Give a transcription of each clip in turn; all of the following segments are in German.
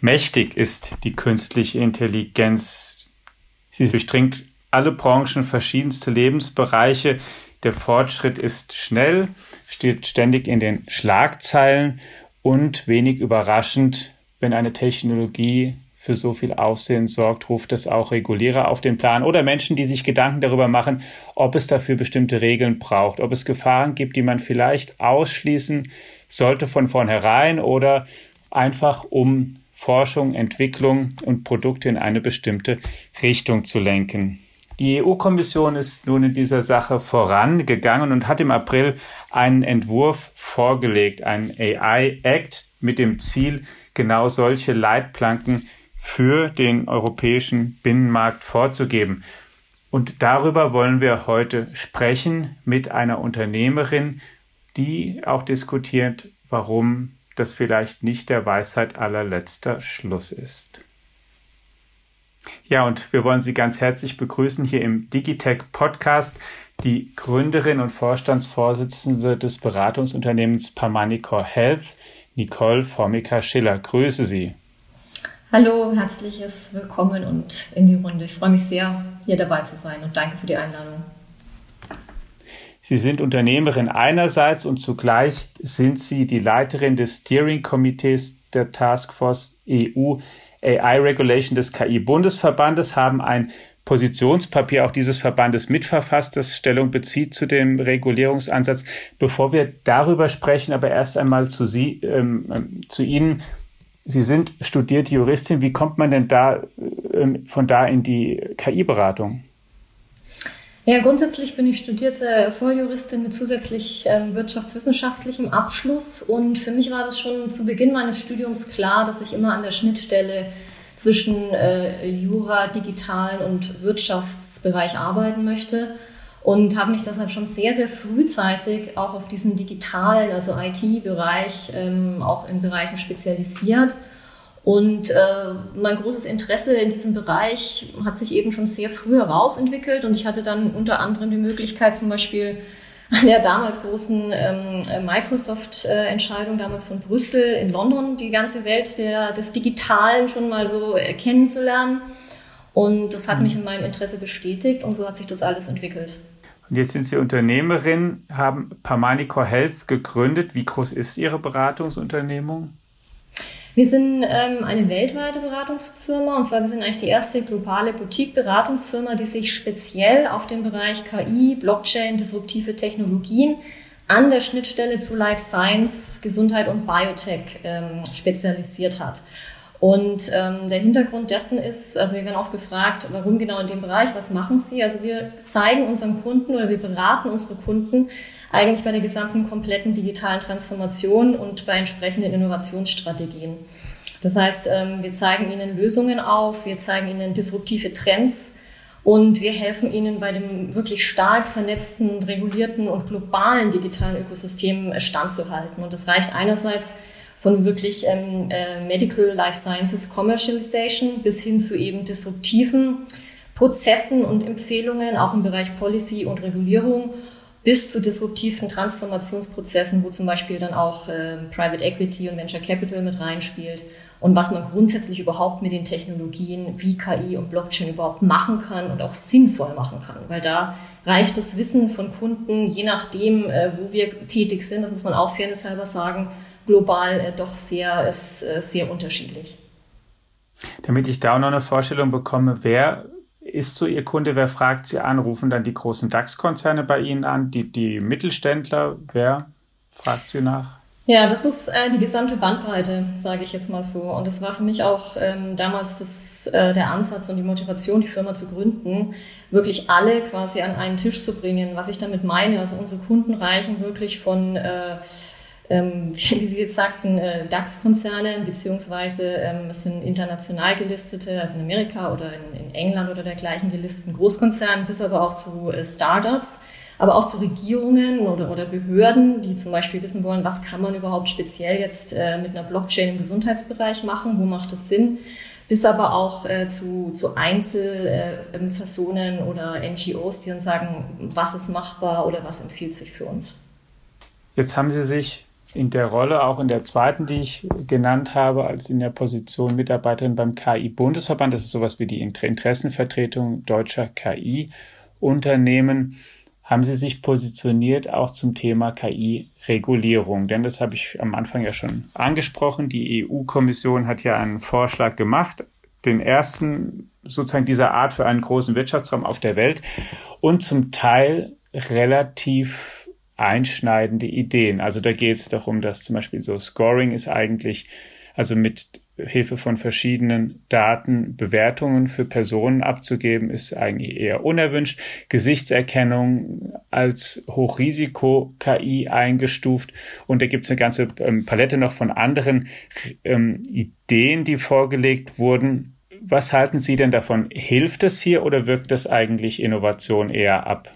Mächtig ist die künstliche Intelligenz. Sie durchdringt alle Branchen, verschiedenste Lebensbereiche. Der Fortschritt ist schnell, steht ständig in den Schlagzeilen und wenig überraschend, wenn eine Technologie für so viel Aufsehen sorgt, ruft es auch Regulierer auf den Plan oder Menschen, die sich Gedanken darüber machen, ob es dafür bestimmte Regeln braucht, ob es Gefahren gibt, die man vielleicht ausschließen sollte von vornherein oder einfach um Forschung, Entwicklung und Produkte in eine bestimmte Richtung zu lenken. Die EU-Kommission ist nun in dieser Sache vorangegangen und hat im April einen Entwurf vorgelegt, einen AI-Act mit dem Ziel, genau solche Leitplanken für den europäischen Binnenmarkt vorzugeben. Und darüber wollen wir heute sprechen mit einer Unternehmerin, die auch diskutiert, warum das vielleicht nicht der Weisheit allerletzter Schluss ist. Ja, und wir wollen Sie ganz herzlich begrüßen hier im Digitech Podcast, die Gründerin und Vorstandsvorsitzende des Beratungsunternehmens Parmanicor Health, Nicole Formica-Schiller. Grüße Sie. Hallo, herzliches Willkommen und in die Runde. Ich freue mich sehr, hier dabei zu sein und danke für die Einladung. Sie sind Unternehmerin einerseits und zugleich sind Sie die Leiterin des Steering-Komitees der Taskforce EU AI Regulation des KI-Bundesverbandes, haben ein Positionspapier auch dieses Verbandes mitverfasst, das Stellung bezieht zu dem Regulierungsansatz. Bevor wir darüber sprechen, aber erst einmal zu Sie, ähm, ähm zu Ihnen. Sie sind studierte Juristin. Wie kommt man denn da ähm, von da in die KI-Beratung? Ja, grundsätzlich bin ich studierte Volljuristin mit zusätzlich ähm, wirtschaftswissenschaftlichem Abschluss. Und für mich war das schon zu Beginn meines Studiums klar, dass ich immer an der Schnittstelle zwischen äh, Jura, digitalen und Wirtschaftsbereich arbeiten möchte. Und habe mich deshalb schon sehr, sehr frühzeitig auch auf diesen digitalen, also IT-Bereich, ähm, auch in Bereichen spezialisiert und äh, mein großes Interesse in diesem Bereich hat sich eben schon sehr früh herausentwickelt und ich hatte dann unter anderem die Möglichkeit, zum Beispiel an der damals großen ähm, Microsoft-Entscheidung damals von Brüssel in London die ganze Welt der, des Digitalen schon mal so äh, kennenzulernen. Und das hat mich in meinem Interesse bestätigt und so hat sich das alles entwickelt. Und jetzt sind Sie Unternehmerin, haben Parmanicor Health gegründet. Wie groß ist Ihre Beratungsunternehmung? Wir sind ähm, eine weltweite Beratungsfirma und zwar wir sind eigentlich die erste globale Boutique-Beratungsfirma, die sich speziell auf den Bereich KI, Blockchain, disruptive Technologien an der Schnittstelle zu Life Science, Gesundheit und Biotech ähm, spezialisiert hat. Und ähm, der Hintergrund dessen ist, also wir werden oft gefragt, warum genau in dem Bereich, was machen Sie? Also wir zeigen unseren Kunden oder wir beraten unsere Kunden eigentlich bei der gesamten kompletten digitalen Transformation und bei entsprechenden Innovationsstrategien. Das heißt, ähm, wir zeigen Ihnen Lösungen auf, wir zeigen Ihnen disruptive Trends und wir helfen Ihnen bei dem wirklich stark vernetzten, regulierten und globalen digitalen Ökosystem äh, standzuhalten. Und das reicht einerseits von wirklich ähm, äh, Medical Life Sciences Commercialization bis hin zu eben disruptiven Prozessen und Empfehlungen, auch im Bereich Policy und Regulierung bis zu disruptiven Transformationsprozessen, wo zum Beispiel dann auch äh, Private Equity und Venture Capital mit reinspielt und was man grundsätzlich überhaupt mit den Technologien wie KI und Blockchain überhaupt machen kann und auch sinnvoll machen kann. Weil da reicht das Wissen von Kunden, je nachdem, äh, wo wir tätig sind, das muss man auch fairnesshalber sagen, global äh, doch sehr, ist, äh, sehr unterschiedlich. Damit ich da noch eine Vorstellung bekomme, wer ist so Ihr Kunde? Wer fragt Sie an? Rufen dann die großen DAX-Konzerne bei Ihnen an? Die, die Mittelständler? Wer fragt Sie nach? Ja, das ist äh, die gesamte Bandbreite, sage ich jetzt mal so. Und das war für mich auch ähm, damals das, äh, der Ansatz und die Motivation, die Firma zu gründen, wirklich alle quasi an einen Tisch zu bringen. Was ich damit meine, also unsere Kunden reichen wirklich von äh, ähm, wie Sie jetzt sagten, äh, DAX-Konzerne, beziehungsweise ähm, es sind international gelistete, also in Amerika oder in, in, England oder dergleichen gelisteten Großkonzernen, bis aber auch zu äh, Startups, aber auch zu Regierungen oder, oder Behörden, die zum Beispiel wissen wollen, was kann man überhaupt speziell jetzt äh, mit einer Blockchain im Gesundheitsbereich machen, wo macht es Sinn, bis aber auch äh, zu, zu Einzelpersonen äh, oder NGOs, die dann sagen, was ist machbar oder was empfiehlt sich für uns. Jetzt haben Sie sich in der Rolle, auch in der zweiten, die ich genannt habe, als in der Position Mitarbeiterin beim KI-Bundesverband, das ist sowas wie die Interessenvertretung deutscher KI-Unternehmen, haben Sie sich positioniert auch zum Thema KI-Regulierung? Denn das habe ich am Anfang ja schon angesprochen. Die EU-Kommission hat ja einen Vorschlag gemacht, den ersten sozusagen dieser Art für einen großen Wirtschaftsraum auf der Welt und zum Teil relativ einschneidende Ideen. Also da geht es darum, dass zum Beispiel so Scoring ist eigentlich, also mit Hilfe von verschiedenen Daten Bewertungen für Personen abzugeben, ist eigentlich eher unerwünscht. Gesichtserkennung als Hochrisiko-KI eingestuft. Und da gibt es eine ganze ähm, Palette noch von anderen ähm, Ideen, die vorgelegt wurden. Was halten Sie denn davon? Hilft es hier oder wirkt das eigentlich Innovation eher ab?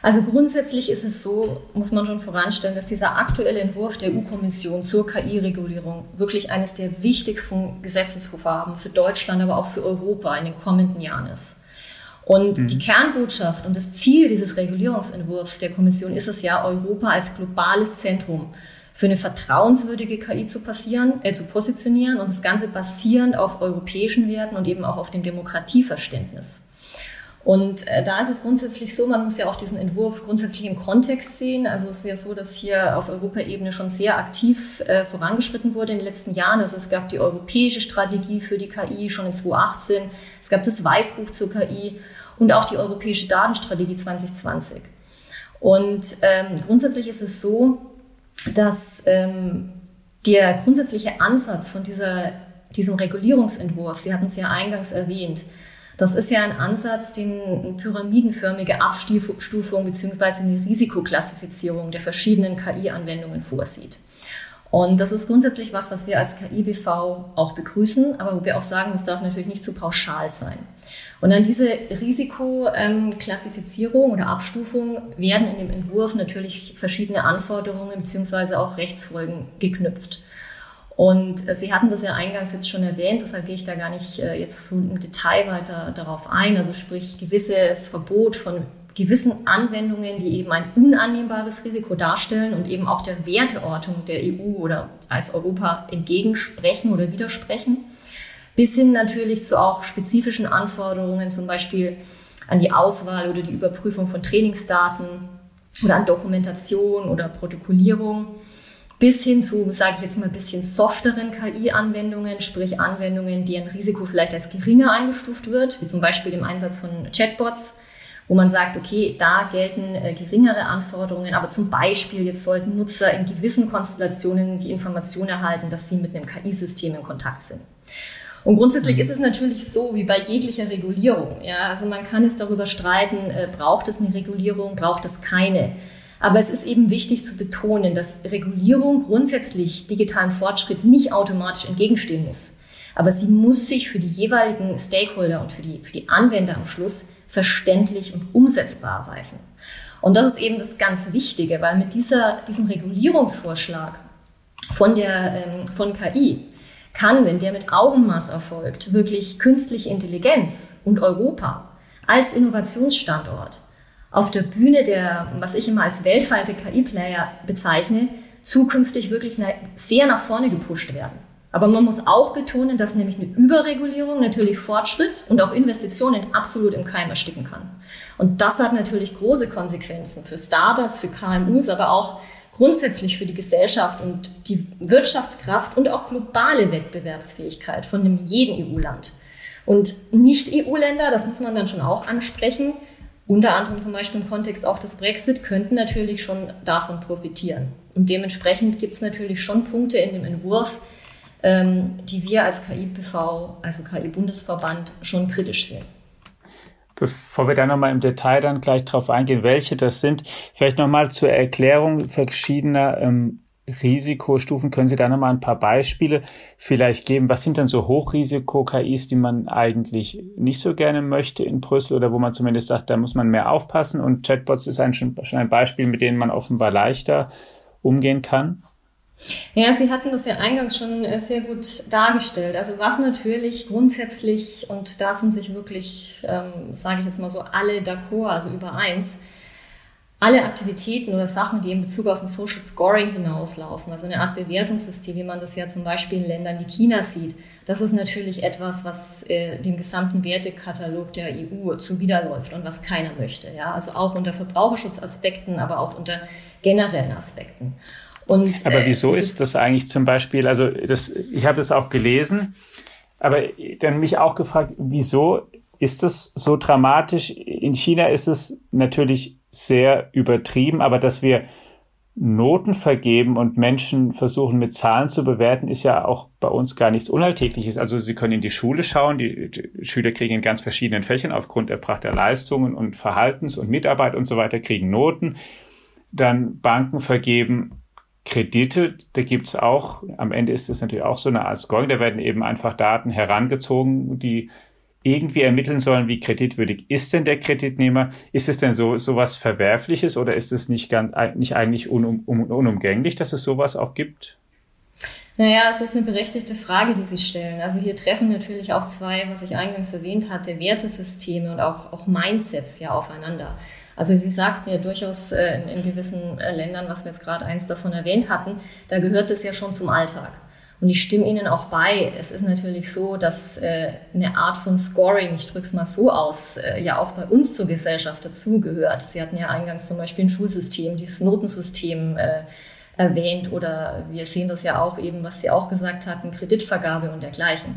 Also grundsätzlich ist es so, muss man schon voranstellen, dass dieser aktuelle Entwurf der EU-Kommission zur KI-Regulierung wirklich eines der wichtigsten Gesetzesvorhaben für Deutschland, aber auch für Europa in den kommenden Jahren ist. Und mhm. die Kernbotschaft und das Ziel dieses Regulierungsentwurfs der Kommission ist es ja, Europa als globales Zentrum für eine vertrauenswürdige KI zu, passieren, äh, zu positionieren und das Ganze basierend auf europäischen Werten und eben auch auf dem Demokratieverständnis. Und äh, da ist es grundsätzlich so, man muss ja auch diesen Entwurf grundsätzlich im Kontext sehen. Also es ist ja so, dass hier auf Europaebene schon sehr aktiv äh, vorangeschritten wurde in den letzten Jahren. Also es gab die europäische Strategie für die KI schon in 2018, es gab das Weißbuch zur KI und auch die europäische Datenstrategie 2020. Und ähm, grundsätzlich ist es so, dass ähm, der grundsätzliche Ansatz von dieser, diesem Regulierungsentwurf, Sie hatten es ja eingangs erwähnt, das ist ja ein Ansatz, den pyramidenförmige Abstufung beziehungsweise eine Risikoklassifizierung der verschiedenen KI-Anwendungen vorsieht. Und das ist grundsätzlich was, was wir als KIBV auch begrüßen, aber wo wir auch sagen, das darf natürlich nicht zu pauschal sein. Und an diese Risikoklassifizierung oder Abstufung werden in dem Entwurf natürlich verschiedene Anforderungen beziehungsweise auch Rechtsfolgen geknüpft. Und äh, Sie hatten das ja eingangs jetzt schon erwähnt, deshalb gehe ich da gar nicht äh, jetzt so im Detail weiter darauf ein. Also sprich gewisses Verbot von gewissen Anwendungen, die eben ein unannehmbares Risiko darstellen und eben auch der Werteortung der EU oder als Europa entgegensprechen oder widersprechen, bis hin natürlich zu auch spezifischen Anforderungen, zum Beispiel an die Auswahl oder die Überprüfung von Trainingsdaten oder an Dokumentation oder Protokollierung bis hin zu, sage ich jetzt mal, ein bisschen softeren KI-Anwendungen, sprich Anwendungen, deren Risiko vielleicht als geringer eingestuft wird, wie zum Beispiel dem Einsatz von Chatbots, wo man sagt, okay, da gelten äh, geringere Anforderungen, aber zum Beispiel jetzt sollten Nutzer in gewissen Konstellationen die Information erhalten, dass sie mit einem KI-System in Kontakt sind. Und grundsätzlich mhm. ist es natürlich so, wie bei jeglicher Regulierung. Ja, also man kann es darüber streiten, äh, braucht es eine Regulierung, braucht es keine. Aber es ist eben wichtig zu betonen, dass Regulierung grundsätzlich digitalen Fortschritt nicht automatisch entgegenstehen muss. Aber sie muss sich für die jeweiligen Stakeholder und für die, für die Anwender am Schluss verständlich und umsetzbar erweisen. Und das ist eben das ganz Wichtige, weil mit dieser, diesem Regulierungsvorschlag von, der, ähm, von KI kann, wenn der mit Augenmaß erfolgt, wirklich künstliche Intelligenz und Europa als Innovationsstandort auf der Bühne der, was ich immer als weltweite KI-Player bezeichne, zukünftig wirklich sehr nach vorne gepusht werden. Aber man muss auch betonen, dass nämlich eine Überregulierung natürlich Fortschritt und auch Investitionen absolut im Keim ersticken kann. Und das hat natürlich große Konsequenzen für Startups, für KMUs, aber auch grundsätzlich für die Gesellschaft und die Wirtschaftskraft und auch globale Wettbewerbsfähigkeit von jeden EU-Land. Und Nicht-EU-Länder, das muss man dann schon auch ansprechen, unter anderem zum Beispiel im Kontext auch des Brexit, könnten natürlich schon davon profitieren. Und dementsprechend gibt es natürlich schon Punkte in dem Entwurf, ähm, die wir als KI-PV, also KI-Bundesverband, schon kritisch sehen. Bevor wir da nochmal im Detail dann gleich drauf eingehen, welche das sind, vielleicht nochmal zur Erklärung verschiedener ähm, Risikostufen. Können Sie da nochmal ein paar Beispiele vielleicht geben? Was sind denn so Hochrisiko-KIs, die man eigentlich nicht so gerne möchte in Brüssel oder wo man zumindest sagt, da muss man mehr aufpassen? Und Chatbots ist ein, schon ein Beispiel, mit denen man offenbar leichter umgehen kann. Ja, Sie hatten das ja eingangs schon äh, sehr gut dargestellt. Also was natürlich grundsätzlich, und da sind sich wirklich, ähm, sage ich jetzt mal so, alle d'accord, also über eins, alle Aktivitäten oder Sachen, die in Bezug auf ein Social Scoring hinauslaufen, also eine Art Bewertungssystem, wie man das ja zum Beispiel in Ländern wie China sieht, das ist natürlich etwas, was äh, dem gesamten Wertekatalog der EU zuwiderläuft und was keiner möchte. Ja? Also auch unter Verbraucherschutzaspekten, aber auch unter generellen Aspekten. Und, aber äh, wieso äh, ist das eigentlich zum Beispiel, also das, ich habe das auch gelesen, aber dann mich auch gefragt, wieso ist das so dramatisch? In China ist es natürlich sehr übertrieben, aber dass wir Noten vergeben und Menschen versuchen mit Zahlen zu bewerten, ist ja auch bei uns gar nichts Unalltägliches. Also Sie können in die Schule schauen, die, die, Schüler kriegen in ganz verschiedenen Fächern aufgrund erbrachter Leistungen und Verhaltens und Mitarbeit und so weiter, kriegen Noten. Dann Banken vergeben Kredite, da gibt's auch, am Ende ist es natürlich auch so eine Art Scoring, da werden eben einfach Daten herangezogen, die irgendwie ermitteln sollen, wie kreditwürdig ist denn der Kreditnehmer? Ist es denn so sowas Verwerfliches oder ist es nicht, ganz, nicht eigentlich unum, unumgänglich, dass es sowas auch gibt? Naja, es ist eine berechtigte Frage, die Sie stellen. Also hier treffen natürlich auch zwei, was ich eingangs erwähnt hatte, Wertesysteme und auch, auch Mindsets ja aufeinander. Also Sie sagten ja durchaus äh, in, in gewissen äh, Ländern, was wir jetzt gerade eins davon erwähnt hatten, da gehört es ja schon zum Alltag. Und ich stimme Ihnen auch bei. Es ist natürlich so, dass äh, eine Art von Scoring, ich drücke es mal so aus, äh, ja auch bei uns zur Gesellschaft dazugehört. Sie hatten ja eingangs zum Beispiel ein Schulsystem, dieses Notensystem äh, erwähnt oder wir sehen das ja auch eben, was Sie auch gesagt hatten, Kreditvergabe und dergleichen.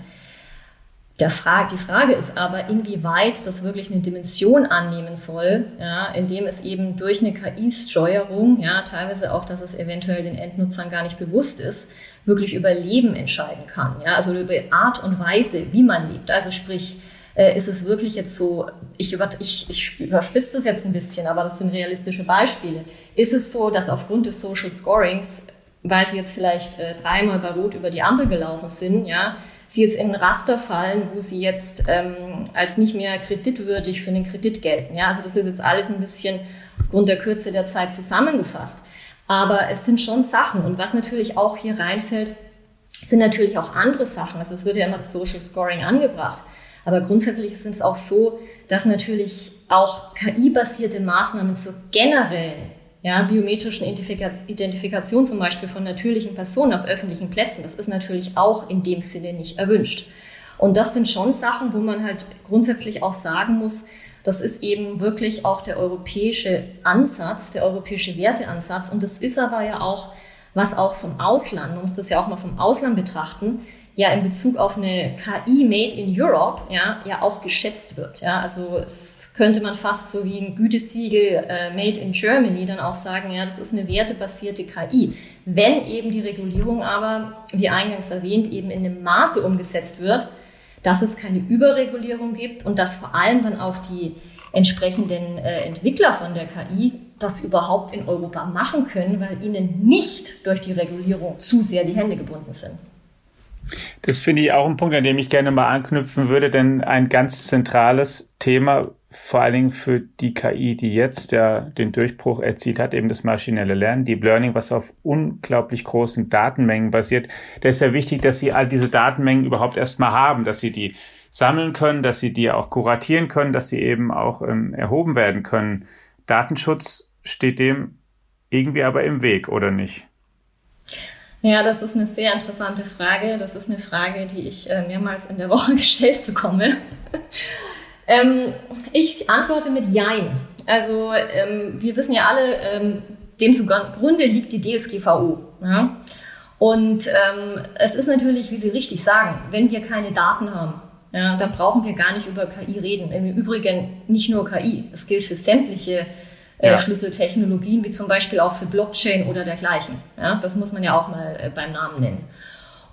Der Frage, die Frage ist aber, inwieweit das wirklich eine Dimension annehmen soll, ja, indem es eben durch eine KI-Steuerung, ja, teilweise auch, dass es eventuell den Endnutzern gar nicht bewusst ist, wirklich über Leben entscheiden kann. Ja, also über Art und Weise, wie man lebt. Also sprich, äh, ist es wirklich jetzt so, ich, über, ich, ich überspitze das jetzt ein bisschen, aber das sind realistische Beispiele. Ist es so, dass aufgrund des Social Scorings, weil sie jetzt vielleicht äh, dreimal bei Rot über die Ampel gelaufen sind, ja, sie jetzt in ein Raster fallen, wo sie jetzt ähm, als nicht mehr kreditwürdig für den Kredit gelten. Ja, also das ist jetzt alles ein bisschen aufgrund der Kürze der Zeit zusammengefasst. Aber es sind schon Sachen. Und was natürlich auch hier reinfällt, sind natürlich auch andere Sachen. Also es wird ja immer das Social Scoring angebracht. Aber grundsätzlich ist es auch so, dass natürlich auch KI-basierte Maßnahmen zur generellen ja, biometrischen Identifikation zum Beispiel von natürlichen Personen auf öffentlichen Plätzen, das ist natürlich auch in dem Sinne nicht erwünscht. Und das sind schon Sachen, wo man halt grundsätzlich auch sagen muss, das ist eben wirklich auch der europäische Ansatz, der europäische Werteansatz. Und das ist aber ja auch, was auch vom Ausland, man muss das ja auch mal vom Ausland betrachten, ja in Bezug auf eine KI made in Europe ja, ja auch geschätzt wird. Ja, also es könnte man fast so wie ein Gütesiegel äh, made in Germany dann auch sagen, ja, das ist eine wertebasierte KI. Wenn eben die Regulierung aber, wie eingangs erwähnt, eben in einem Maße umgesetzt wird, dass es keine Überregulierung gibt und dass vor allem dann auch die entsprechenden äh, Entwickler von der KI das überhaupt in Europa machen können, weil ihnen nicht durch die Regulierung zu sehr die Hände gebunden sind. Das finde ich auch ein Punkt, an dem ich gerne mal anknüpfen würde, denn ein ganz zentrales Thema, vor allen Dingen für die KI, die jetzt ja den Durchbruch erzielt hat, eben das maschinelle Lernen, Deep Learning, was auf unglaublich großen Datenmengen basiert. Da ist ja wichtig, dass Sie all diese Datenmengen überhaupt erstmal haben, dass Sie die sammeln können, dass Sie die auch kuratieren können, dass sie eben auch ähm, erhoben werden können. Datenschutz steht dem irgendwie aber im Weg, oder nicht? Ja, das ist eine sehr interessante Frage. Das ist eine Frage, die ich äh, mehrmals in der Woche gestellt bekomme. Ähm, ich antworte mit Jein. Also ähm, wir wissen ja alle, ähm, dem zugrunde liegt die DSGVO. Ja? Und ähm, es ist natürlich, wie Sie richtig sagen, wenn wir keine Daten haben, ja, dann brauchen wir gar nicht über KI reden. Im Übrigen nicht nur KI. Es gilt für sämtliche äh, ja. Schlüsseltechnologien, wie zum Beispiel auch für Blockchain oder dergleichen. Ja, das muss man ja auch mal äh, beim Namen nennen.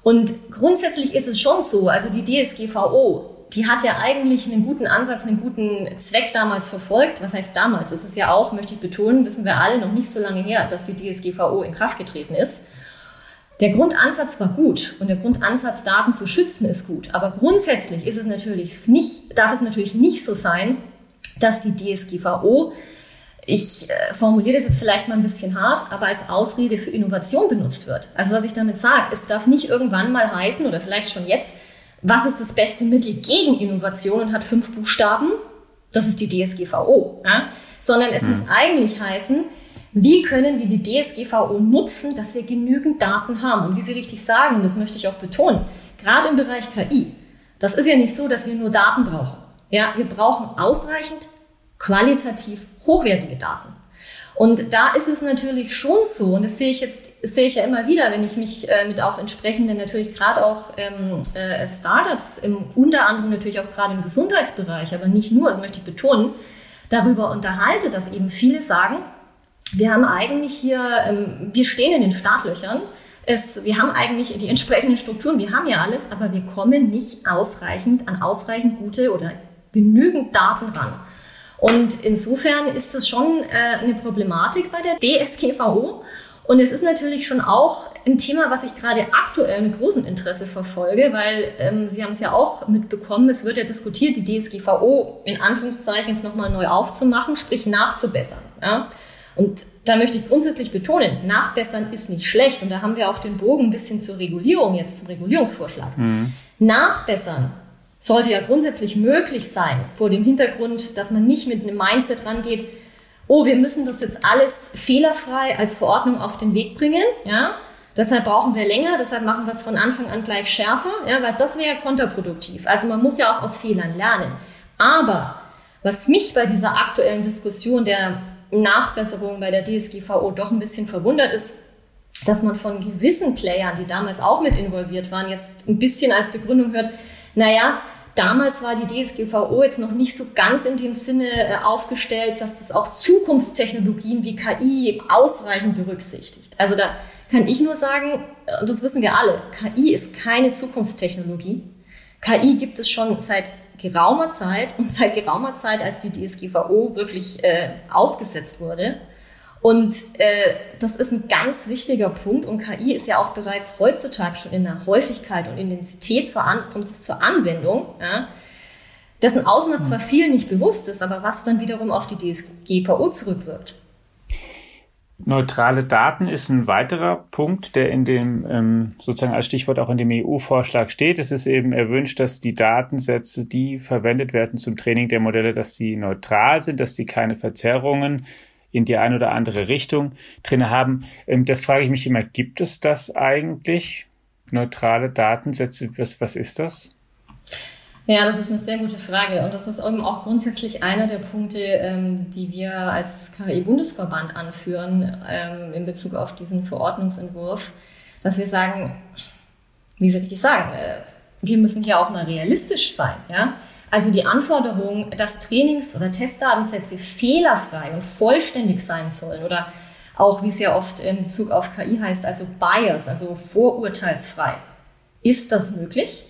Und grundsätzlich ist es schon so, also die DSGVO, die hat ja eigentlich einen guten Ansatz, einen guten Zweck damals verfolgt. Was heißt damals? Es ist ja auch, möchte ich betonen, wissen wir alle noch nicht so lange her, dass die DSGVO in Kraft getreten ist. Der Grundansatz war gut und der Grundansatz, Daten zu schützen, ist gut. Aber grundsätzlich ist es natürlich nicht, darf es natürlich nicht so sein, dass die DSGVO ich äh, formuliere das jetzt vielleicht mal ein bisschen hart, aber als Ausrede für Innovation benutzt wird. Also was ich damit sage, es darf nicht irgendwann mal heißen oder vielleicht schon jetzt, was ist das beste Mittel gegen Innovation und hat fünf Buchstaben? Das ist die DSGVO. Ja? sondern es mhm. muss eigentlich heißen, wie können wir die DSGVO nutzen, dass wir genügend Daten haben? Und wie Sie richtig sagen, und das möchte ich auch betonen, gerade im Bereich KI, das ist ja nicht so, dass wir nur Daten brauchen. Ja, wir brauchen ausreichend qualitativ hochwertige Daten. Und da ist es natürlich schon so, und das sehe ich jetzt, sehe ich ja immer wieder, wenn ich mich äh, mit auch entsprechenden, natürlich gerade auch ähm, äh, Startups, im, unter anderem natürlich auch gerade im Gesundheitsbereich, aber nicht nur, das möchte ich betonen, darüber unterhalte, dass eben viele sagen, wir haben eigentlich hier, ähm, wir stehen in den Startlöchern, es, wir haben eigentlich die entsprechenden Strukturen, wir haben ja alles, aber wir kommen nicht ausreichend an ausreichend gute oder genügend Daten ran. Und insofern ist das schon äh, eine Problematik bei der DSGVO. Und es ist natürlich schon auch ein Thema, was ich gerade aktuell mit großem Interesse verfolge, weil ähm, Sie haben es ja auch mitbekommen, es wird ja diskutiert, die DSGVO in Anführungszeichen jetzt nochmal neu aufzumachen, sprich nachzubessern. Ja? Und da möchte ich grundsätzlich betonen, nachbessern ist nicht schlecht. Und da haben wir auch den Bogen ein bisschen zur Regulierung, jetzt zum Regulierungsvorschlag. Mhm. Nachbessern sollte ja grundsätzlich möglich sein, vor dem Hintergrund, dass man nicht mit einem Mindset rangeht, oh, wir müssen das jetzt alles fehlerfrei als Verordnung auf den Weg bringen, ja. Deshalb brauchen wir länger, deshalb machen wir es von Anfang an gleich schärfer, ja, weil das wäre ja kontraproduktiv. Also man muss ja auch aus Fehlern lernen. Aber was mich bei dieser aktuellen Diskussion der Nachbesserung bei der DSGVO doch ein bisschen verwundert ist, dass man von gewissen Playern, die damals auch mit involviert waren, jetzt ein bisschen als Begründung hört, naja, damals war die DSGVO jetzt noch nicht so ganz in dem Sinne äh, aufgestellt, dass es auch Zukunftstechnologien wie KI ausreichend berücksichtigt. Also da kann ich nur sagen, und das wissen wir alle, KI ist keine Zukunftstechnologie. KI gibt es schon seit geraumer Zeit und seit geraumer Zeit, als die DSGVO wirklich äh, aufgesetzt wurde. Und äh, das ist ein ganz wichtiger Punkt und KI ist ja auch bereits heutzutage schon in der Häufigkeit und Intensität zur An kommt es zur Anwendung, ja, dessen Ausmaß zwar vielen nicht bewusst ist, aber was dann wiederum auf die DSGVO zurückwirkt. Neutrale Daten ist ein weiterer Punkt, der in dem ähm, sozusagen als Stichwort auch in dem EU-Vorschlag steht. Es ist eben erwünscht, dass die Datensätze, die verwendet werden zum Training der Modelle, dass sie neutral sind, dass sie keine Verzerrungen in die eine oder andere Richtung drin haben. Ähm, da frage ich mich immer, gibt es das eigentlich? Neutrale Datensätze, was, was ist das? Ja, das ist eine sehr gute Frage und das ist eben auch grundsätzlich einer der Punkte, ähm, die wir als KI-Bundesverband anführen ähm, in Bezug auf diesen Verordnungsentwurf, dass wir sagen, wie Sie richtig sagen, äh, wir müssen hier auch mal realistisch sein. Ja? Also die Anforderung, dass Trainings- oder Testdatensätze fehlerfrei und vollständig sein sollen oder auch, wie es ja oft in Bezug auf KI heißt, also bias, also vorurteilsfrei. Ist das möglich?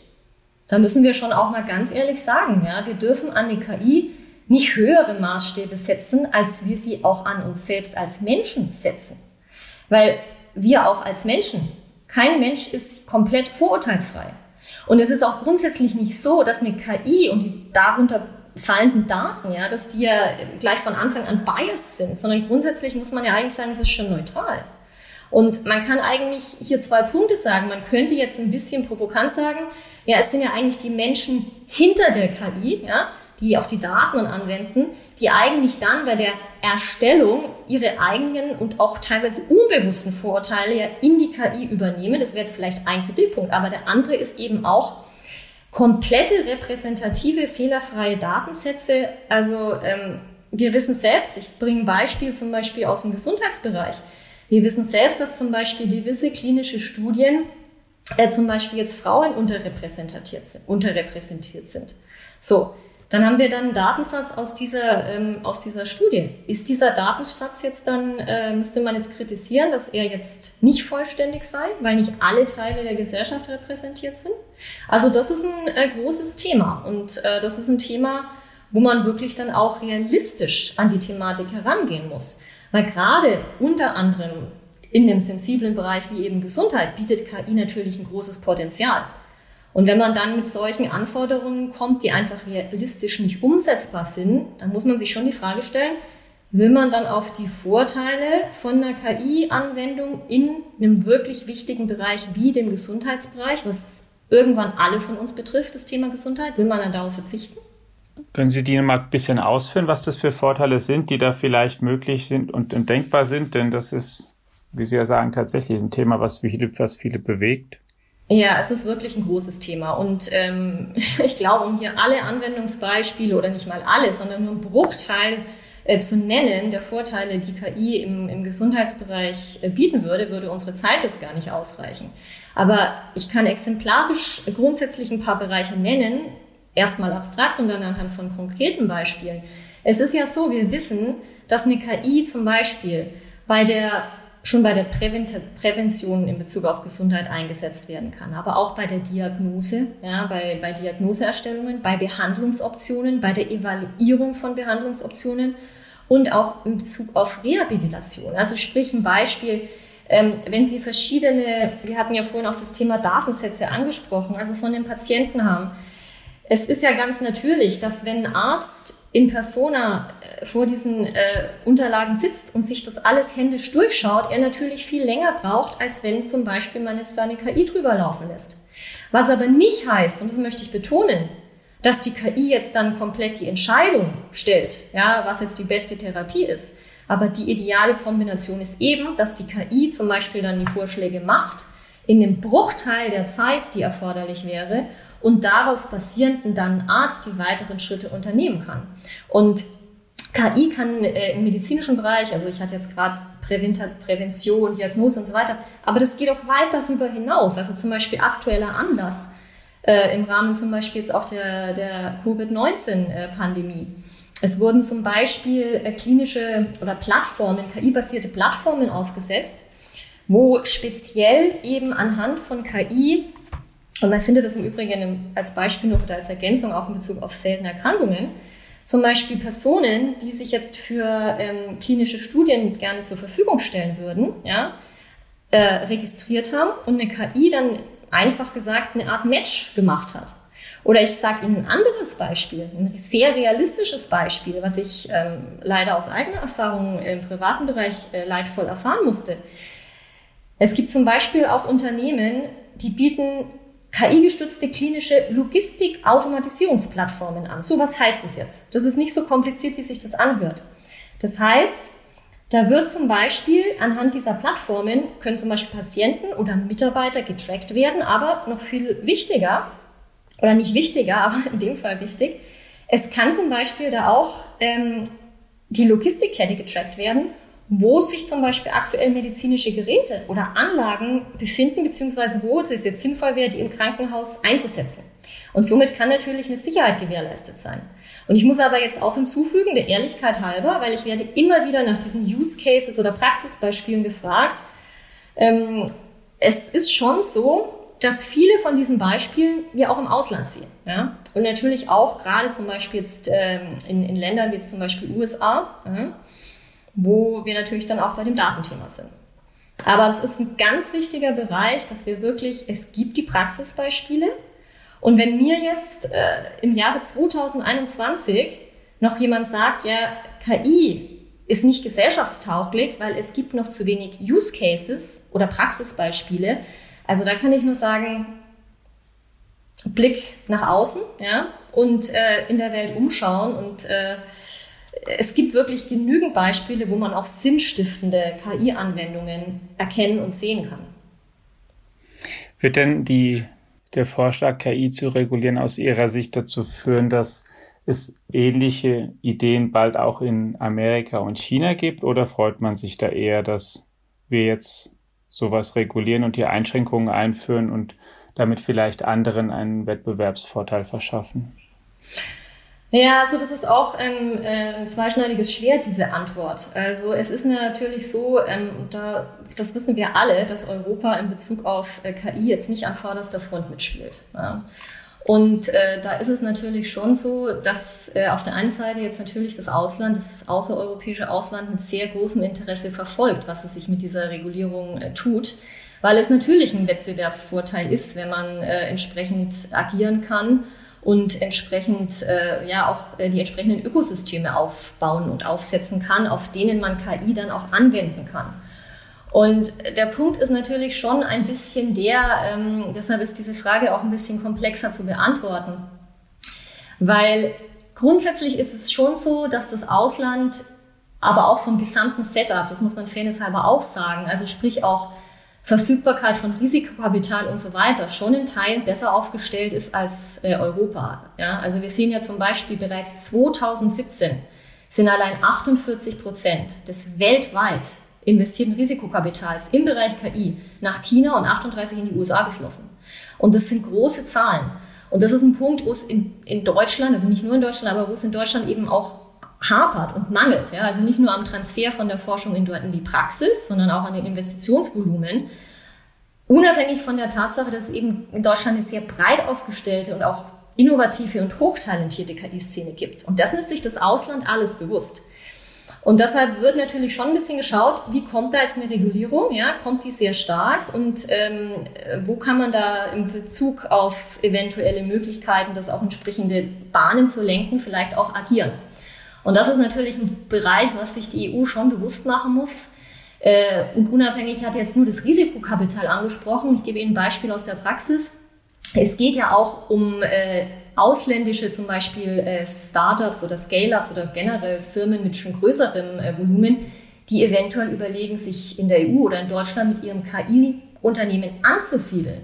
Da müssen wir schon auch mal ganz ehrlich sagen, ja, wir dürfen an die KI nicht höhere Maßstäbe setzen, als wir sie auch an uns selbst als Menschen setzen. Weil wir auch als Menschen, kein Mensch ist komplett vorurteilsfrei. Und es ist auch grundsätzlich nicht so, dass eine KI und die darunter fallenden Daten, ja, dass die ja gleich von Anfang an biased sind, sondern grundsätzlich muss man ja eigentlich sagen, es ist schon neutral. Und man kann eigentlich hier zwei Punkte sagen. Man könnte jetzt ein bisschen provokant sagen, ja, es sind ja eigentlich die Menschen hinter der KI, ja, die auch die Daten anwenden, die eigentlich dann bei der Erstellung ihre eigenen und auch teilweise unbewussten Vorurteile in die KI übernehmen. Das wäre jetzt vielleicht ein Kritikpunkt, aber der andere ist eben auch komplette repräsentative, fehlerfreie Datensätze. Also ähm, wir wissen selbst, ich bringe ein Beispiel zum Beispiel aus dem Gesundheitsbereich. Wir wissen selbst, dass zum Beispiel gewisse klinische Studien äh, zum Beispiel jetzt Frauen unterrepräsentiert sind. Unterrepräsentiert sind. So, dann haben wir dann einen Datensatz aus dieser, ähm, aus dieser Studie. Ist dieser Datensatz jetzt dann, äh, müsste man jetzt kritisieren, dass er jetzt nicht vollständig sei, weil nicht alle Teile der Gesellschaft repräsentiert sind? Also das ist ein äh, großes Thema und äh, das ist ein Thema, wo man wirklich dann auch realistisch an die Thematik herangehen muss. Weil gerade unter anderem in dem sensiblen Bereich wie eben Gesundheit bietet KI natürlich ein großes Potenzial. Und wenn man dann mit solchen Anforderungen kommt, die einfach realistisch nicht umsetzbar sind, dann muss man sich schon die Frage stellen, will man dann auf die Vorteile von einer KI-Anwendung in einem wirklich wichtigen Bereich wie dem Gesundheitsbereich, was irgendwann alle von uns betrifft, das Thema Gesundheit, will man dann darauf verzichten? Können Sie die mal ein bisschen ausführen, was das für Vorteile sind, die da vielleicht möglich sind und, und denkbar sind? Denn das ist, wie Sie ja sagen, tatsächlich ein Thema, was viele, was viele bewegt. Ja, es ist wirklich ein großes Thema. Und ähm, ich glaube, um hier alle Anwendungsbeispiele oder nicht mal alle, sondern nur einen Bruchteil äh, zu nennen, der Vorteile, die KI im, im Gesundheitsbereich äh, bieten würde, würde unsere Zeit jetzt gar nicht ausreichen. Aber ich kann exemplarisch grundsätzlich ein paar Bereiche nennen, erstmal abstrakt und dann anhand von konkreten Beispielen. Es ist ja so, wir wissen, dass eine KI zum Beispiel bei der schon bei der Prävention in Bezug auf Gesundheit eingesetzt werden kann, aber auch bei der Diagnose, ja, bei, bei Diagnoseerstellungen, bei Behandlungsoptionen, bei der Evaluierung von Behandlungsoptionen und auch in Bezug auf Rehabilitation. Also sprich ein Beispiel, ähm, wenn Sie verschiedene, wir hatten ja vorhin auch das Thema Datensätze angesprochen, also von den Patienten haben, es ist ja ganz natürlich, dass wenn ein Arzt in Persona äh, vor diesen äh, Unterlagen sitzt und sich das alles händisch durchschaut, er natürlich viel länger braucht, als wenn zum Beispiel man jetzt da eine KI drüber laufen lässt. Was aber nicht heißt, und das möchte ich betonen, dass die KI jetzt dann komplett die Entscheidung stellt, ja, was jetzt die beste Therapie ist. Aber die ideale Kombination ist eben, dass die KI zum Beispiel dann die Vorschläge macht, in dem Bruchteil der Zeit, die erforderlich wäre, und darauf basierend dann Arzt die weiteren Schritte unternehmen kann. Und KI kann äh, im medizinischen Bereich, also ich hatte jetzt gerade Prävention, Diagnose und so weiter, aber das geht auch weit darüber hinaus. Also zum Beispiel aktueller Anlass äh, im Rahmen zum Beispiel jetzt auch der, der Covid-19-Pandemie. Es wurden zum Beispiel äh, klinische oder Plattformen, KI-basierte Plattformen aufgesetzt, wo speziell eben anhand von KI, und man findet das im Übrigen als Beispiel noch oder als Ergänzung auch in Bezug auf seltene Erkrankungen, zum Beispiel Personen, die sich jetzt für ähm, klinische Studien gerne zur Verfügung stellen würden, ja, äh, registriert haben und eine KI dann einfach gesagt eine Art Match gemacht hat. Oder ich sage Ihnen ein anderes Beispiel, ein sehr realistisches Beispiel, was ich ähm, leider aus eigener Erfahrung im privaten Bereich äh, leidvoll erfahren musste. Es gibt zum Beispiel auch Unternehmen, die bieten KI-gestützte klinische Logistik-Automatisierungsplattformen an. So, was heißt das jetzt? Das ist nicht so kompliziert, wie sich das anhört. Das heißt, da wird zum Beispiel anhand dieser Plattformen können zum Beispiel Patienten oder Mitarbeiter getrackt werden, aber noch viel wichtiger, oder nicht wichtiger, aber in dem Fall wichtig, es kann zum Beispiel da auch ähm, die Logistikkette getrackt werden, wo sich zum Beispiel aktuell medizinische Geräte oder Anlagen befinden, beziehungsweise wo es jetzt sinnvoll wäre, die im Krankenhaus einzusetzen. Und somit kann natürlich eine Sicherheit gewährleistet sein. Und ich muss aber jetzt auch hinzufügen, der Ehrlichkeit halber, weil ich werde immer wieder nach diesen Use Cases oder Praxisbeispielen gefragt. Ähm, es ist schon so, dass viele von diesen Beispielen wir auch im Ausland sehen. Ja? Und natürlich auch gerade zum Beispiel jetzt ähm, in, in Ländern wie jetzt zum Beispiel USA, ja? Wo wir natürlich dann auch bei dem Datenthema sind. Aber es ist ein ganz wichtiger Bereich, dass wir wirklich, es gibt die Praxisbeispiele, und wenn mir jetzt äh, im Jahre 2021 noch jemand sagt, ja, KI ist nicht gesellschaftstauglich, weil es gibt noch zu wenig Use Cases oder Praxisbeispiele. Also da kann ich nur sagen, Blick nach außen, ja, und äh, in der Welt umschauen und äh, es gibt wirklich genügend Beispiele, wo man auch sinnstiftende KI-Anwendungen erkennen und sehen kann. Wird denn die der Vorschlag, KI zu regulieren, aus Ihrer Sicht dazu führen, dass es ähnliche Ideen bald auch in Amerika und China gibt? Oder freut man sich da eher, dass wir jetzt sowas regulieren und die Einschränkungen einführen und damit vielleicht anderen einen Wettbewerbsvorteil verschaffen? Ja, also das ist auch ähm, äh, ein zweischneidiges Schwert, diese Antwort. Also es ist natürlich so, ähm, da, das wissen wir alle, dass Europa in Bezug auf äh, KI jetzt nicht an vorderster Front mitspielt. Ja. Und äh, da ist es natürlich schon so, dass äh, auf der einen Seite jetzt natürlich das Ausland, das außereuropäische Ausland mit sehr großem Interesse verfolgt, was es sich mit dieser Regulierung äh, tut, weil es natürlich ein Wettbewerbsvorteil ist, wenn man äh, entsprechend agieren kann und entsprechend äh, ja auch äh, die entsprechenden Ökosysteme aufbauen und aufsetzen kann, auf denen man KI dann auch anwenden kann. Und der Punkt ist natürlich schon ein bisschen der, ähm, deshalb ist diese Frage auch ein bisschen komplexer zu beantworten, weil grundsätzlich ist es schon so, dass das Ausland, aber auch vom gesamten Setup, das muss man fairnesshalber auch sagen, also sprich auch Verfügbarkeit von Risikokapital und so weiter schon in Teilen besser aufgestellt ist als äh, Europa. Ja, also wir sehen ja zum Beispiel bereits 2017 sind allein 48 Prozent des weltweit investierten Risikokapitals im Bereich KI nach China und 38 in die USA geflossen. Und das sind große Zahlen. Und das ist ein Punkt, wo es in, in Deutschland, also nicht nur in Deutschland, aber wo es in Deutschland eben auch hapert und mangelt. Ja? Also nicht nur am Transfer von der Forschung in, in die Praxis, sondern auch an den Investitionsvolumen. Unabhängig von der Tatsache, dass es eben in Deutschland eine sehr breit aufgestellte und auch innovative und hochtalentierte KI-Szene gibt. Und dessen ist sich das Ausland alles bewusst. Und deshalb wird natürlich schon ein bisschen geschaut, wie kommt da jetzt eine Regulierung? Ja, kommt die sehr stark und ähm, wo kann man da im Bezug auf eventuelle Möglichkeiten, das auch entsprechende Bahnen zu lenken, vielleicht auch agieren? Und das ist natürlich ein Bereich, was sich die EU schon bewusst machen muss. Äh, und unabhängig hat jetzt nur das Risikokapital angesprochen. Ich gebe Ihnen ein Beispiel aus der Praxis. Es geht ja auch um äh, ausländische zum Beispiel äh, Startups oder Scale-ups oder generell Firmen mit schon größerem Volumen, die eventuell überlegen, sich in der EU oder in Deutschland mit ihrem KI-Unternehmen anzusiedeln.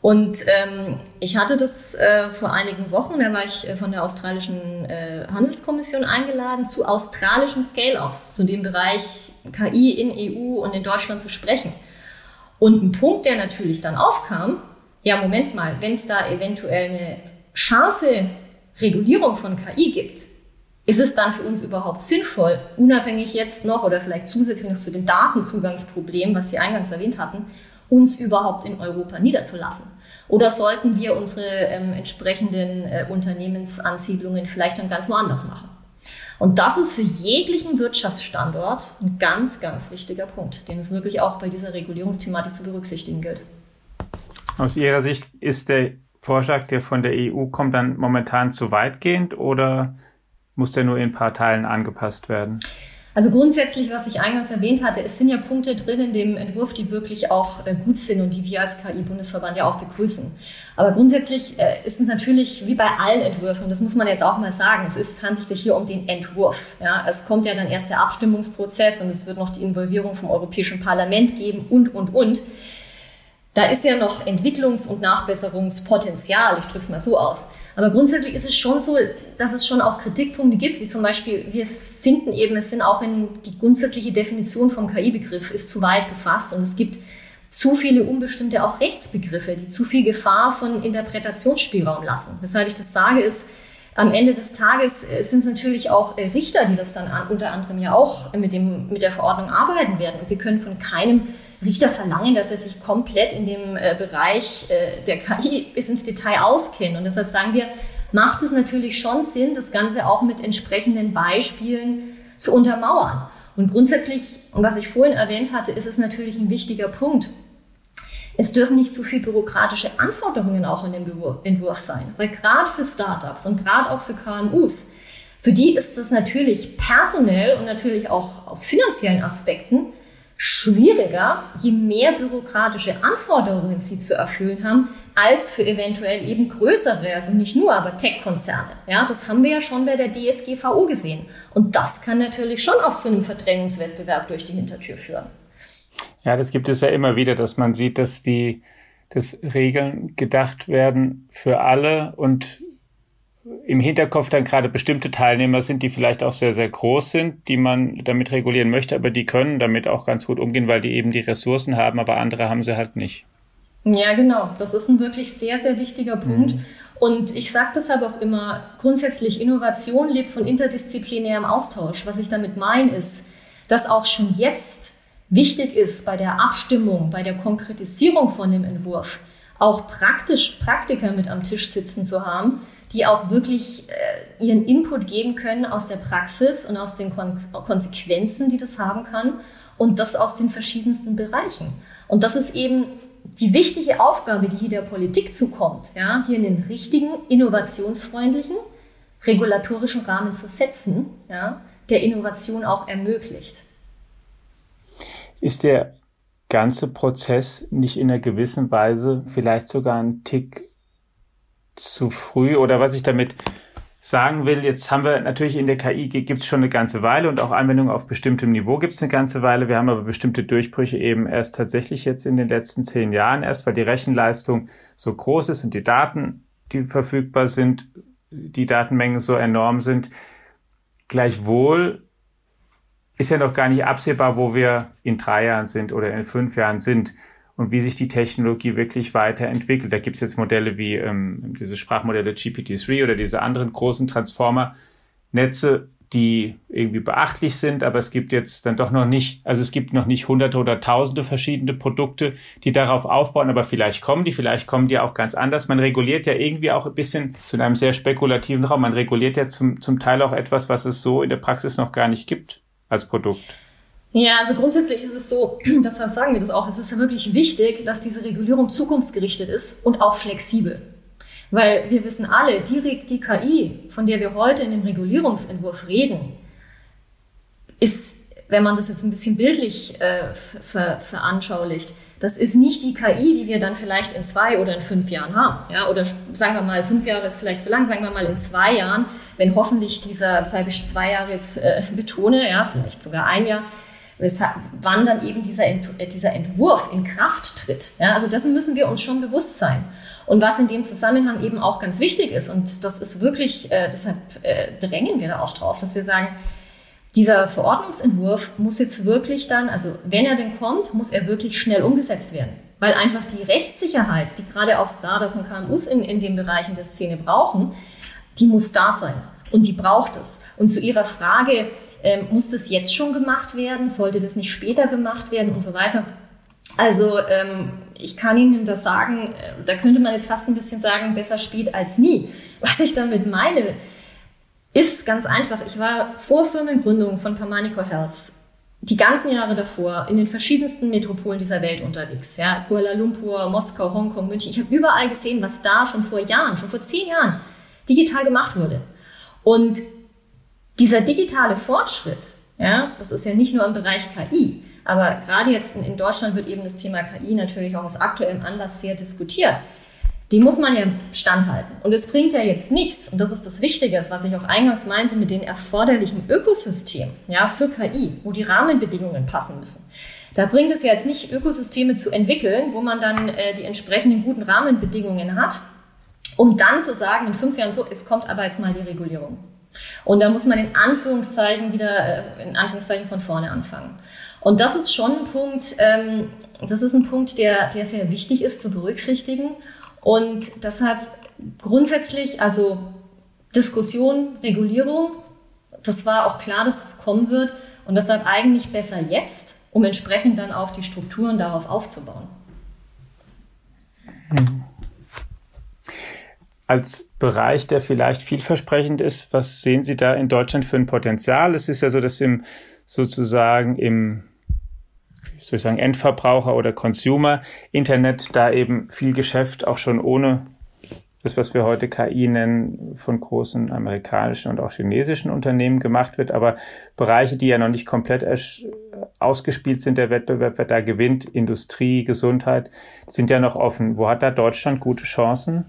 Und ähm, ich hatte das äh, vor einigen Wochen, da war ich äh, von der australischen äh, Handelskommission eingeladen, zu australischen Scale-Ups, zu dem Bereich KI in EU und in Deutschland zu sprechen. Und ein Punkt, der natürlich dann aufkam, ja, Moment mal, wenn es da eventuell eine scharfe Regulierung von KI gibt, ist es dann für uns überhaupt sinnvoll, unabhängig jetzt noch oder vielleicht zusätzlich noch zu dem Datenzugangsproblem, was Sie eingangs erwähnt hatten, uns überhaupt in Europa niederzulassen? Oder sollten wir unsere ähm, entsprechenden äh, Unternehmensansiedlungen vielleicht dann ganz woanders machen? Und das ist für jeglichen Wirtschaftsstandort ein ganz, ganz wichtiger Punkt, den es wirklich auch bei dieser Regulierungsthematik zu berücksichtigen gilt. Aus Ihrer Sicht ist der Vorschlag, der von der EU kommt, dann momentan zu weitgehend oder muss der nur in ein paar Teilen angepasst werden? Also grundsätzlich, was ich eingangs erwähnt hatte, es sind ja Punkte drin in dem Entwurf, die wirklich auch äh, gut sind und die wir als KI-Bundesverband ja auch begrüßen. Aber grundsätzlich äh, ist es natürlich wie bei allen Entwürfen, das muss man jetzt auch mal sagen, es ist, handelt sich hier um den Entwurf. Ja, es kommt ja dann erst der Abstimmungsprozess und es wird noch die Involvierung vom Europäischen Parlament geben und, und, und. Da ist ja noch Entwicklungs- und Nachbesserungspotenzial, ich drücke es mal so aus. Aber grundsätzlich ist es schon so, dass es schon auch Kritikpunkte gibt, wie zum Beispiel, wir finden eben, es sind auch in die grundsätzliche Definition vom KI-Begriff ist zu weit gefasst und es gibt zu viele unbestimmte auch Rechtsbegriffe, die zu viel Gefahr von Interpretationsspielraum lassen. Weshalb ich das sage, ist, am Ende des Tages äh, sind es natürlich auch äh, Richter, die das dann unter anderem ja auch mit, dem, mit der Verordnung arbeiten werden. Und sie können von keinem Richter verlangen, dass er sich komplett in dem äh, Bereich äh, der KI bis ins Detail auskennt. Und deshalb sagen wir, macht es natürlich schon Sinn, das Ganze auch mit entsprechenden Beispielen zu untermauern. Und grundsätzlich, was ich vorhin erwähnt hatte, ist es natürlich ein wichtiger Punkt. Es dürfen nicht zu viel bürokratische Anforderungen auch in dem Entwurf sein. Weil gerade für Startups und gerade auch für KMUs, für die ist das natürlich personell und natürlich auch aus finanziellen Aspekten schwieriger, je mehr bürokratische Anforderungen sie zu erfüllen haben, als für eventuell eben größere, also nicht nur, aber Tech-Konzerne. Ja, das haben wir ja schon bei der DSGVO gesehen. Und das kann natürlich schon auch zu einem Verdrängungswettbewerb durch die Hintertür führen. Ja, das gibt es ja immer wieder, dass man sieht, dass die, dass Regeln gedacht werden für alle und im Hinterkopf dann gerade bestimmte Teilnehmer sind, die vielleicht auch sehr, sehr groß sind, die man damit regulieren möchte, aber die können damit auch ganz gut umgehen, weil die eben die Ressourcen haben, aber andere haben sie halt nicht. Ja, genau. Das ist ein wirklich sehr, sehr wichtiger Punkt. Mhm. Und ich sage deshalb auch immer, grundsätzlich Innovation lebt von interdisziplinärem Austausch. Was ich damit meine, ist, dass auch schon jetzt wichtig ist bei der Abstimmung, bei der Konkretisierung von dem Entwurf, auch praktisch Praktiker mit am Tisch sitzen zu haben, die auch wirklich äh, ihren Input geben können aus der Praxis und aus den Kon Konsequenzen, die das haben kann und das aus den verschiedensten Bereichen. Und das ist eben die wichtige Aufgabe, die hier der Politik zukommt, ja, hier einen richtigen, innovationsfreundlichen, regulatorischen Rahmen zu setzen, ja, der Innovation auch ermöglicht. Ist der ganze Prozess nicht in einer gewissen Weise vielleicht sogar ein Tick zu früh oder was ich damit sagen will, jetzt haben wir natürlich in der KI gibt es schon eine ganze Weile und auch Anwendungen auf bestimmtem Niveau gibt es eine ganze Weile. Wir haben aber bestimmte Durchbrüche eben erst tatsächlich jetzt in den letzten zehn Jahren erst, weil die Rechenleistung so groß ist und die Daten, die verfügbar sind, die Datenmengen so enorm sind. Gleichwohl ist ja noch gar nicht absehbar, wo wir in drei Jahren sind oder in fünf Jahren sind und wie sich die Technologie wirklich weiterentwickelt. Da gibt es jetzt Modelle wie ähm, diese Sprachmodelle GPT-3 oder diese anderen großen Transformer-Netze, die irgendwie beachtlich sind, aber es gibt jetzt dann doch noch nicht, also es gibt noch nicht hunderte oder tausende verschiedene Produkte, die darauf aufbauen, aber vielleicht kommen die, vielleicht kommen die auch ganz anders. Man reguliert ja irgendwie auch ein bisschen zu einem sehr spekulativen Raum. Man reguliert ja zum, zum Teil auch etwas, was es so in der Praxis noch gar nicht gibt als Produkt. Ja, also grundsätzlich ist es so, deshalb sagen wir das auch, es ist ja wirklich wichtig, dass diese Regulierung zukunftsgerichtet ist und auch flexibel. Weil wir wissen alle, die, die KI, von der wir heute in dem Regulierungsentwurf reden, ist, wenn man das jetzt ein bisschen bildlich äh, ver, veranschaulicht, das ist nicht die KI, die wir dann vielleicht in zwei oder in fünf Jahren haben. Ja? Oder sagen wir mal, fünf Jahre ist vielleicht zu lang, sagen wir mal in zwei Jahren, wenn hoffentlich dieser, weshalb ich zwei Jahre jetzt äh, betone, ja, vielleicht sogar ein Jahr, weshalb, wann dann eben dieser, äh, dieser Entwurf in Kraft tritt. Ja? Also dessen müssen wir uns schon bewusst sein. Und was in dem Zusammenhang eben auch ganz wichtig ist, und das ist wirklich, äh, deshalb äh, drängen wir da auch drauf, dass wir sagen, dieser Verordnungsentwurf muss jetzt wirklich dann, also wenn er denn kommt, muss er wirklich schnell umgesetzt werden. Weil einfach die Rechtssicherheit, die gerade auch Startups und KMUs in, in den Bereichen der Szene brauchen, die muss da sein. Und die braucht es. Und zu Ihrer Frage, ähm, muss das jetzt schon gemacht werden? Sollte das nicht später gemacht werden und so weiter? Also ähm, ich kann Ihnen das sagen, äh, da könnte man jetzt fast ein bisschen sagen, besser spät als nie. Was ich damit meine, ist ganz einfach. Ich war vor Firmengründung von Pamanico Health die ganzen Jahre davor in den verschiedensten Metropolen dieser Welt unterwegs. Ja, Kuala Lumpur, Moskau, Hongkong, München. Ich habe überall gesehen, was da schon vor Jahren, schon vor zehn Jahren digital gemacht wurde. Und dieser digitale Fortschritt, ja, das ist ja nicht nur im Bereich KI, aber gerade jetzt in, Deutschland wird eben das Thema KI natürlich auch aus aktuellem Anlass sehr diskutiert. Die muss man ja standhalten. Und es bringt ja jetzt nichts, und das ist das Wichtige, was ich auch eingangs meinte, mit den erforderlichen Ökosystemen ja, für KI, wo die Rahmenbedingungen passen müssen. Da bringt es ja jetzt nicht, Ökosysteme zu entwickeln, wo man dann äh, die entsprechenden guten Rahmenbedingungen hat, um dann zu sagen, in fünf Jahren so, jetzt kommt aber jetzt mal die Regulierung. Und da muss man in Anführungszeichen wieder, äh, in Anführungszeichen von vorne anfangen. Und das ist schon ein Punkt, ähm, das ist ein Punkt, der, der sehr wichtig ist zu berücksichtigen. Und deshalb grundsätzlich, also Diskussion, Regulierung, das war auch klar, dass es kommen wird. Und deshalb eigentlich besser jetzt, um entsprechend dann auch die Strukturen darauf aufzubauen. Mhm als Bereich, der vielleicht vielversprechend ist. Was sehen Sie da in Deutschland für ein Potenzial? Es ist ja so, dass im sozusagen im soll ich sagen, Endverbraucher oder Consumer Internet da eben viel Geschäft auch schon ohne das, was wir heute KI nennen, von großen amerikanischen und auch chinesischen Unternehmen gemacht wird. Aber Bereiche, die ja noch nicht komplett ausgespielt sind, der Wettbewerb, wer da gewinnt, Industrie, Gesundheit, sind ja noch offen. Wo hat da Deutschland gute Chancen?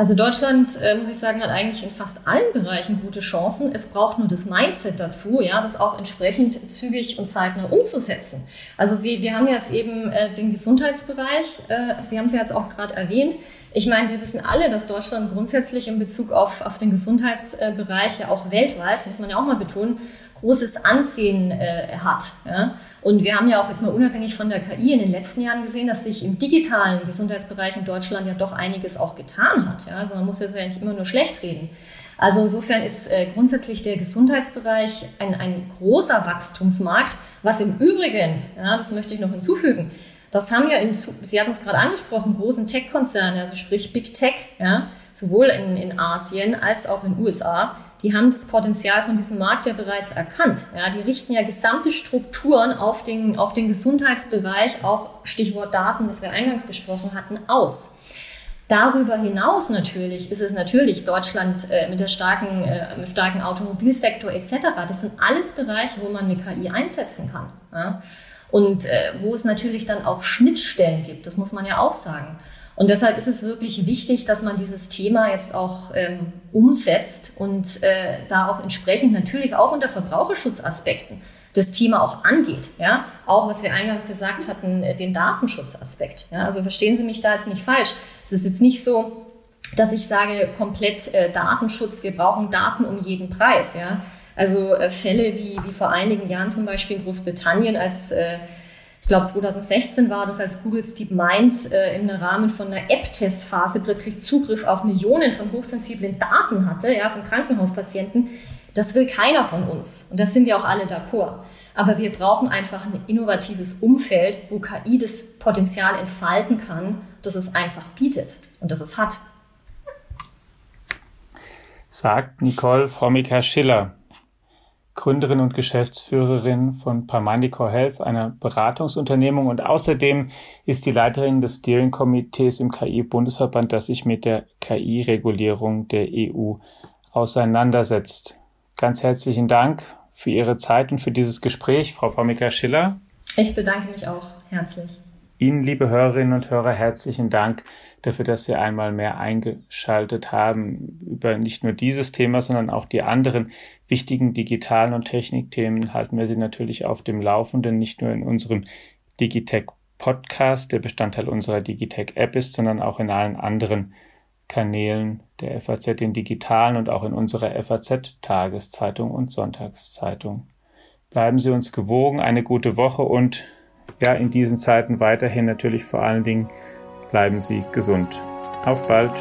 Also Deutschland, äh, muss ich sagen, hat eigentlich in fast allen Bereichen gute Chancen. Es braucht nur das Mindset dazu, ja, das auch entsprechend zügig und zeitnah umzusetzen. Also Sie, wir haben jetzt eben äh, den Gesundheitsbereich. Äh, Sie haben es ja jetzt auch gerade erwähnt. Ich meine, wir wissen alle, dass Deutschland grundsätzlich in Bezug auf, auf den Gesundheitsbereich ja auch weltweit, muss man ja auch mal betonen, großes Ansehen äh, hat. Ja? Und wir haben ja auch jetzt mal unabhängig von der KI in den letzten Jahren gesehen, dass sich im digitalen Gesundheitsbereich in Deutschland ja doch einiges auch getan hat. Ja? Also man muss jetzt ja nicht immer nur schlecht reden. Also insofern ist äh, grundsätzlich der Gesundheitsbereich ein, ein großer Wachstumsmarkt, was im Übrigen, ja, das möchte ich noch hinzufügen, das haben ja, in, Sie hatten es gerade angesprochen, großen Tech-Konzerne, also sprich Big Tech, ja, sowohl in, in Asien als auch in den USA, die haben das Potenzial von diesem Markt ja bereits erkannt. Ja, die richten ja gesamte Strukturen auf den, auf den Gesundheitsbereich, auch Stichwort Daten, das wir eingangs besprochen hatten, aus. Darüber hinaus natürlich ist es natürlich Deutschland äh, mit der starken, äh, starken Automobilsektor etc. Das sind alles Bereiche, wo man eine KI einsetzen kann. Ja? Und äh, wo es natürlich dann auch Schnittstellen gibt, das muss man ja auch sagen. Und deshalb ist es wirklich wichtig, dass man dieses Thema jetzt auch ähm, umsetzt und äh, da auch entsprechend natürlich auch unter Verbraucherschutzaspekten das Thema auch angeht. Ja? Auch, was wir eingangs gesagt hatten, äh, den Datenschutzaspekt. Ja? Also verstehen Sie mich da jetzt nicht falsch. Es ist jetzt nicht so, dass ich sage, komplett äh, Datenschutz, wir brauchen Daten um jeden Preis. Ja? Also äh, Fälle wie, wie vor einigen Jahren zum Beispiel in Großbritannien, als äh, glaube 2016 war das, als Google DeepMind äh, im Rahmen von einer App-Testphase plötzlich Zugriff auf Millionen von hochsensiblen Daten hatte, ja, von Krankenhauspatienten. Das will keiner von uns. Und da sind wir auch alle d'accord. Aber wir brauchen einfach ein innovatives Umfeld, wo KI das Potenzial entfalten kann, das es einfach bietet und das es hat. Sagt Nicole Fromika-Schiller, Gründerin und Geschäftsführerin von Parmandicore Health, einer Beratungsunternehmung und außerdem ist die Leiterin des Steering-Komitees im KI-Bundesverband, das sich mit der KI-Regulierung der EU auseinandersetzt. Ganz herzlichen Dank für Ihre Zeit und für dieses Gespräch, Frau Fromika Schiller. Ich bedanke mich auch herzlich. Ihnen, liebe Hörerinnen und Hörer, herzlichen Dank dafür, dass Sie einmal mehr eingeschaltet haben. Über nicht nur dieses Thema, sondern auch die anderen wichtigen digitalen und Technikthemen halten wir Sie natürlich auf dem Laufenden, nicht nur in unserem Digitech Podcast, der Bestandteil unserer Digitech App ist, sondern auch in allen anderen Kanälen der FAZ, in digitalen und auch in unserer FAZ Tageszeitung und Sonntagszeitung. Bleiben Sie uns gewogen, eine gute Woche und ja, in diesen Zeiten weiterhin natürlich vor allen Dingen bleiben Sie gesund. Auf bald!